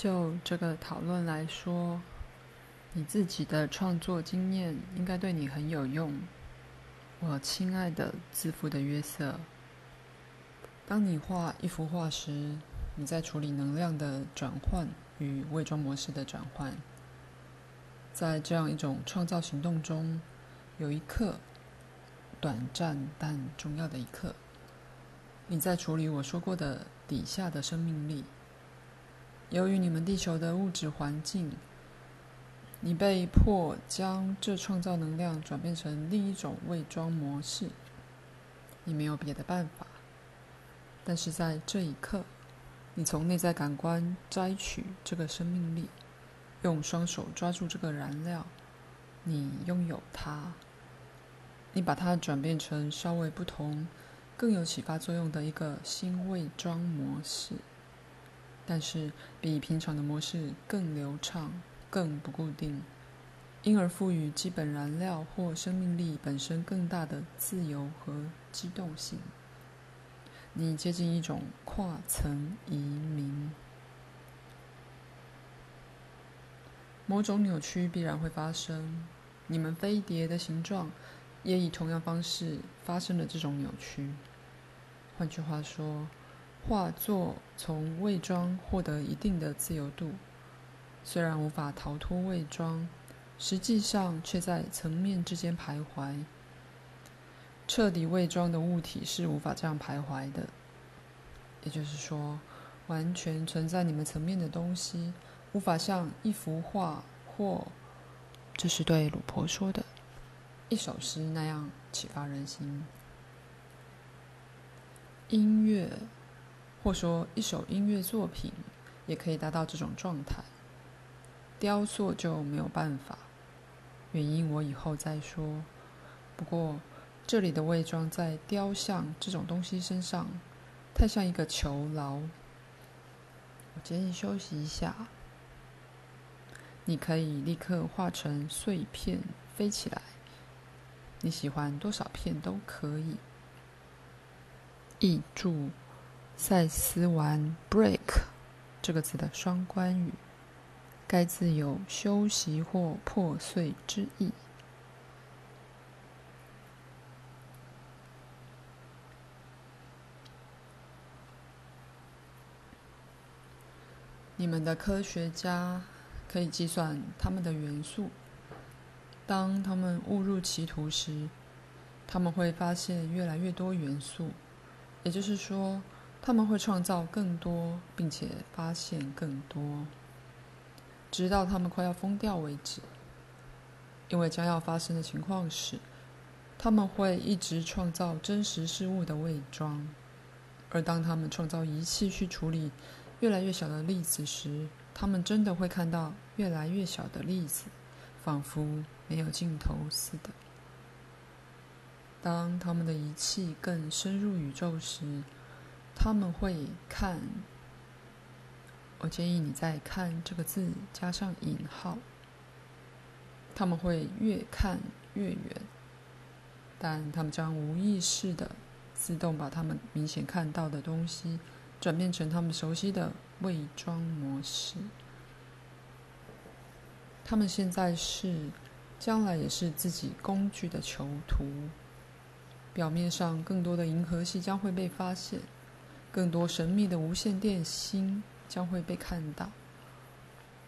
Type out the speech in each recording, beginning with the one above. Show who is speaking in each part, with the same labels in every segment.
Speaker 1: 就这个讨论来说，你自己的创作经验应该对你很有用。我亲爱的自负的约瑟，当你画一幅画时，你在处理能量的转换与伪装模式的转换。在这样一种创造行动中，有一刻，短暂但重要的一刻，你在处理我说过的底下的生命力。由于你们地球的物质环境，你被迫将这创造能量转变成另一种伪装模式。你没有别的办法。但是在这一刻，你从内在感官摘取这个生命力。用双手抓住这个燃料，你拥有它。你把它转变成稍微不同、更有启发作用的一个新伪装模式，但是比平常的模式更流畅、更不固定，因而赋予基本燃料或生命力本身更大的自由和机动性。你接近一种跨层移民。某种扭曲必然会发生，你们飞碟的形状也以同样方式发生了这种扭曲。换句话说，画作从伪装获得一定的自由度，虽然无法逃脱伪装，实际上却在层面之间徘徊。彻底伪装的物体是无法这样徘徊的，也就是说，完全存在你们层面的东西。无法像一幅画或，这是对鲁婆说的，一首诗那样启发人心。音乐，或说一首音乐作品，也可以达到这种状态。雕塑就没有办法，原因我以后再说。不过这里的伪装在雕像这种东西身上，太像一个囚牢。我建议休息一下。你可以立刻化成碎片飞起来，你喜欢多少片都可以。译注：赛斯玩 “break” 这个词的双关语，该字有休息或破碎之意。你们的科学家。可以计算它们的元素。当他们误入歧途时，他们会发现越来越多元素，也就是说，他们会创造更多，并且发现更多，直到他们快要疯掉为止。因为将要发生的情况是，他们会一直创造真实事物的伪装，而当他们创造仪器去处理越来越小的粒子时，他们真的会看到越来越小的粒子，仿佛没有尽头似的。当他们的仪器更深入宇宙时，他们会看。我建议你在“看”这个字加上引号。他们会越看越远，但他们将无意识的自动把他们明显看到的东西转变成他们熟悉的。伪装模式，他们现在是，将来也是自己工具的囚徒。表面上，更多的银河系将会被发现，更多神秘的无线电星将会被看到，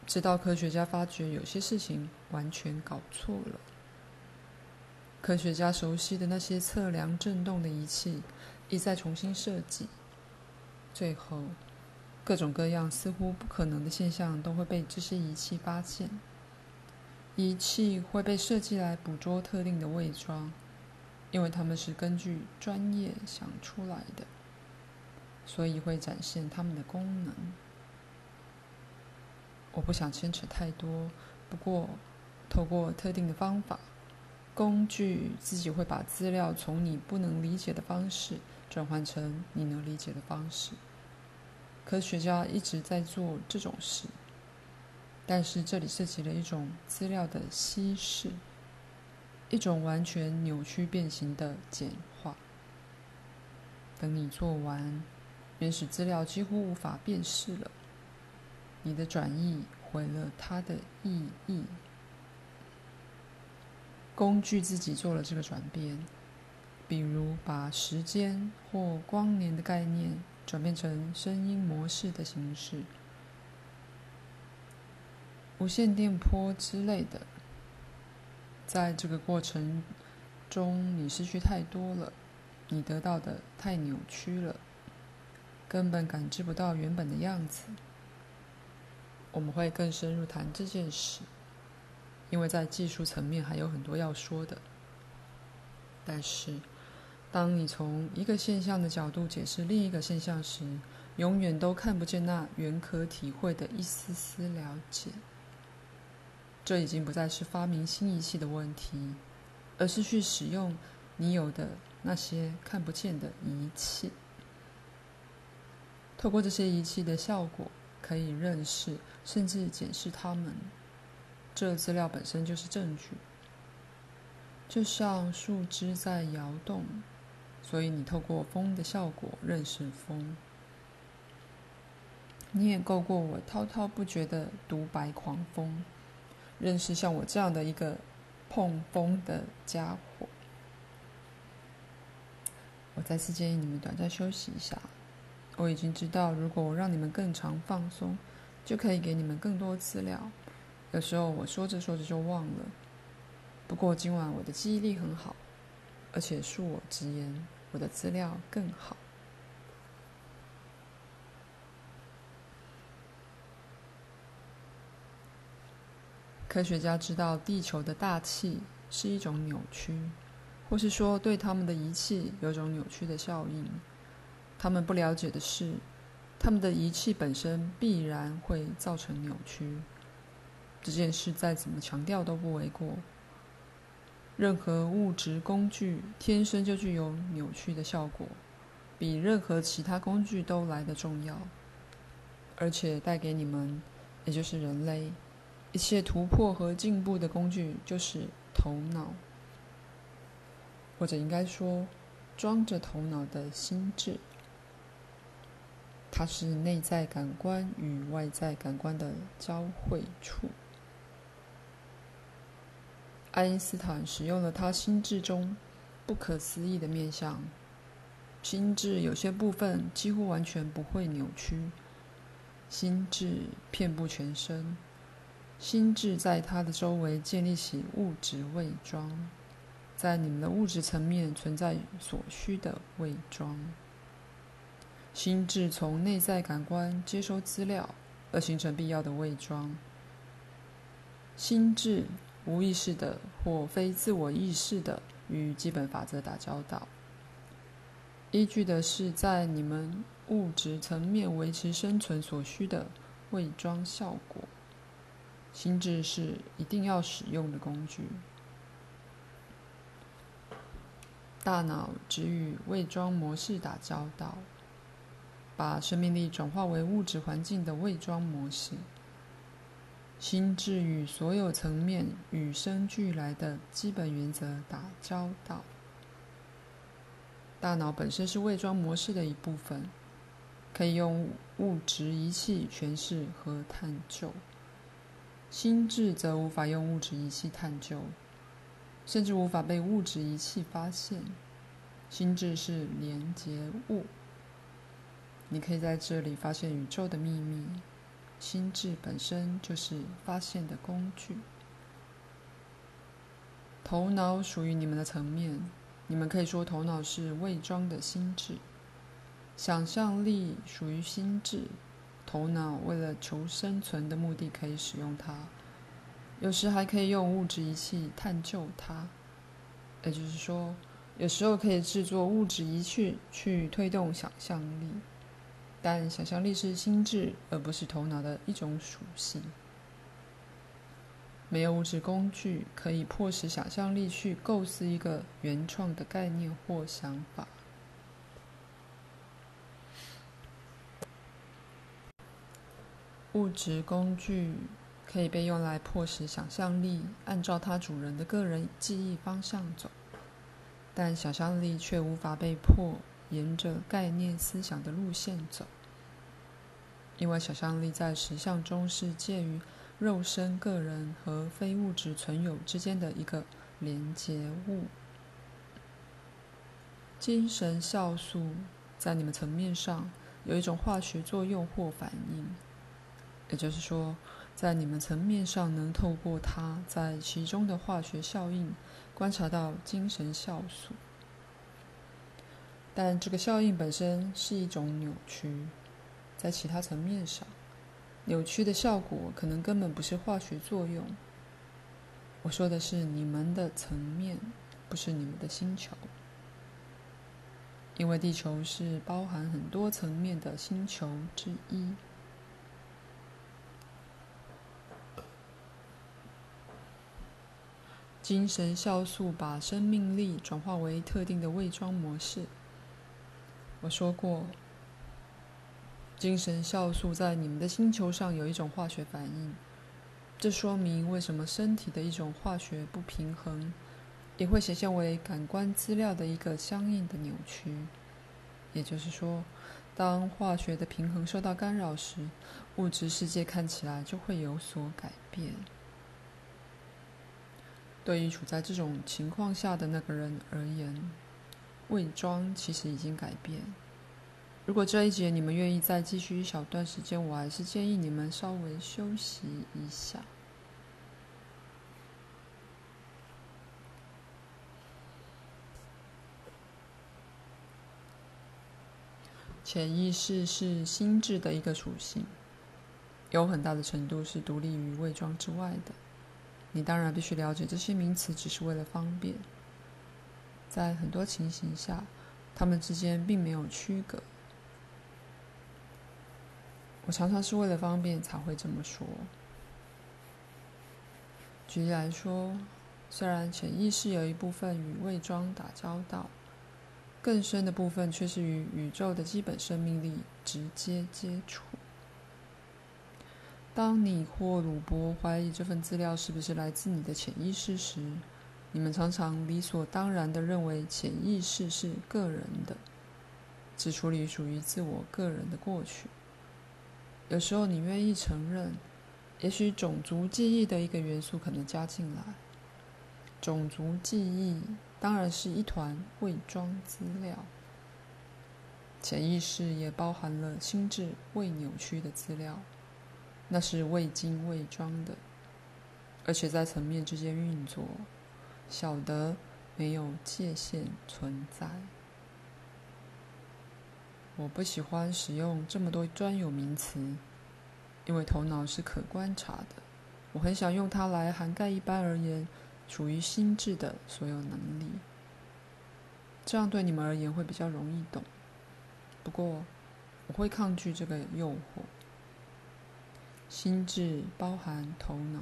Speaker 1: 直到科学家发觉有些事情完全搞错了。科学家熟悉的那些测量振动的仪器，一再重新设计，最后。各种各样似乎不可能的现象都会被这些仪器发现。仪器会被设计来捕捉特定的伪装，因为它们是根据专业想出来的，所以会展现它们的功能。我不想牵扯太多，不过透过特定的方法，工具自己会把资料从你不能理解的方式转换成你能理解的方式。科学家一直在做这种事，但是这里涉及了一种资料的稀释，一种完全扭曲变形的简化。等你做完，原始资料几乎无法辨识了。你的转译毁了它的意义。工具自己做了这个转变，比如把时间或光年的概念转变成声音模式的形式。无线电波之类的，在这个过程中，你失去太多了，你得到的太扭曲了，根本感知不到原本的样子。我们会更深入谈这件事，因为在技术层面还有很多要说的。但是，当你从一个现象的角度解释另一个现象时，永远都看不见那原可体会的一丝丝了解。这已经不再是发明新仪器的问题，而是去使用你有的那些看不见的仪器。透过这些仪器的效果，可以认识甚至检视它们。这资料本身就是证据，就像树枝在摇动，所以你透过风的效果认识风。你也够过我滔滔不绝的独白狂风。认识像我这样的一个碰风的家伙。我再次建议你们短暂休息一下。我已经知道，如果我让你们更常放松，就可以给你们更多资料。有时候我说着说着就忘了。不过今晚我的记忆力很好，而且恕我直言，我的资料更好。科学家知道地球的大气是一种扭曲，或是说对他们的仪器有种扭曲的效应。他们不了解的是，他们的仪器本身必然会造成扭曲。这件事再怎么强调都不为过。任何物质工具天生就具有扭曲的效果，比任何其他工具都来得重要，而且带给你们，也就是人类。一切突破和进步的工具就是头脑，或者应该说，装着头脑的心智。它是内在感官与外在感官的交汇处。爱因斯坦使用了他心智中不可思议的面向，心智有些部分几乎完全不会扭曲，心智遍布全身。心智在他的周围建立起物质伪装，在你们的物质层面存在所需的伪装。心智从内在感官接收资料，而形成必要的伪装。心智无意识的或非自我意识的与基本法则打交道，依据的是在你们物质层面维持生存所需的伪装效果。心智是一定要使用的工具。大脑只与伪装模式打交道，把生命力转化为物质环境的伪装模式。心智与所有层面与生俱来的基本原则打交道。大脑本身是伪装模式的一部分，可以用物质仪器诠释和探究。心智则无法用物质仪器探究，甚至无法被物质仪器发现。心智是连结物，你可以在这里发现宇宙的秘密。心智本身就是发现的工具。头脑属于你们的层面，你们可以说头脑是伪装的心智。想象力属于心智。头脑为了求生存的目的可以使用它，有时还可以用物质仪器探究它。也就是说，有时候可以制作物质仪器去推动想象力，但想象力是心智而不是头脑的一种属性。没有物质工具可以迫使想象力去构思一个原创的概念或想法。物质工具可以被用来迫使想象力按照它主人的个人记忆方向走，但想象力却无法被迫沿着概念思想的路线走。因为想象力在实相中是介于肉身个人和非物质存有之间的一个连结物。精神酵素在你们层面上有一种化学作用或反应，也就是说，在你们层面上能透过它在其中的化学效应观察到精神酵素，但这个效应本身是一种扭曲，在其他层面上，扭曲的效果可能根本不是化学作用。我说的是你们的层面，不是你们的星球。因为地球是包含很多层面的星球之一。精神酵素把生命力转化为特定的伪装模式。我说过，精神酵素在你们的星球上有一种化学反应，这说明为什么身体的一种化学不平衡。也会显现为感官资料的一个相应的扭曲，也就是说，当化学的平衡受到干扰时，物质世界看起来就会有所改变。对于处在这种情况下的那个人而言，伪装其实已经改变。如果这一节你们愿意再继续一小段时间，我还是建议你们稍微休息一下。潜意识是心智的一个属性，有很大的程度是独立于伪装之外的。你当然必须了解这些名词，只是为了方便。在很多情形下，它们之间并没有区隔。我常常是为了方便才会这么说。举例来说，虽然潜意识有一部分与伪装打交道。更深的部分却是与宇宙的基本生命力直接接触。当你或鲁伯怀疑这份资料是不是来自你的潜意识时，你们常常理所当然地认为潜意识是个人的，只处理属于自我个人的过去。有时候你愿意承认，也许种族记忆的一个元素可能加进来。种族记忆。当然是一团伪装资料，潜意识也包含了心智未扭曲的资料，那是未经伪装的，而且在层面之间运作，晓得没有界限存在。我不喜欢使用这么多专有名词，因为头脑是可观察的，我很想用它来涵盖一般而言。属于心智的所有能力，这样对你们而言会比较容易懂。不过，我会抗拒这个诱惑。心智包含头脑，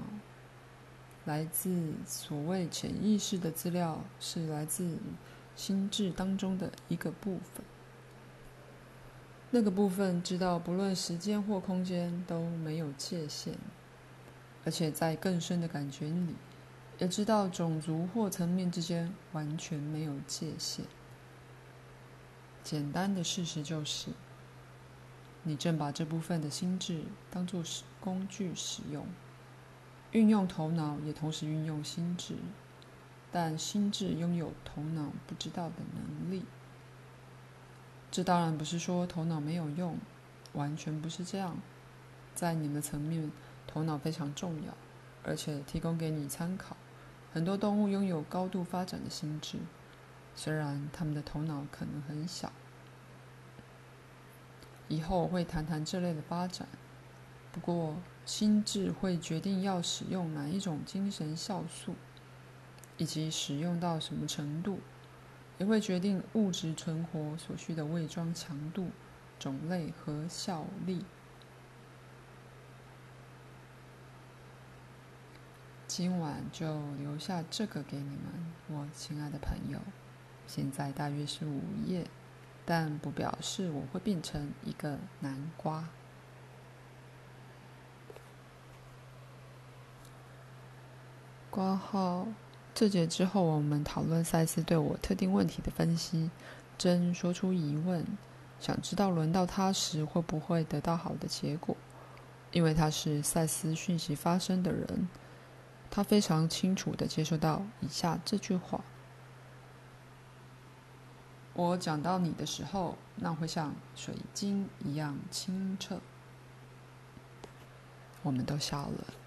Speaker 1: 来自所谓潜意识的资料是来自心智当中的一个部分。那个部分知道，不论时间或空间都没有界限，而且在更深的感觉里。也知道种族或层面之间完全没有界限。简单的事实就是，你正把这部分的心智当作是工具使用，运用头脑也同时运用心智，但心智拥有头脑不知道的能力。这当然不是说头脑没有用，完全不是这样。在你们的层面，头脑非常重要，而且提供给你参考。很多动物拥有高度发展的心智，虽然它们的头脑可能很小。以后我会谈谈这类的发展。不过，心智会决定要使用哪一种精神酵素，以及使用到什么程度，也会决定物质存活所需的伪装强度、种类和效力。今晚就留下这个给你们，我亲爱的朋友。现在大约是午夜，但不表示我会变成一个南瓜。挂号这节之后，我们讨论赛斯对我特定问题的分析。真说出疑问，想知道轮到他时会不会得到好的结果，因为他是赛斯讯息发生的人，他非常清楚地接收到以下这句话：我讲到你的时候，那会像水晶一样清澈。我们都笑了。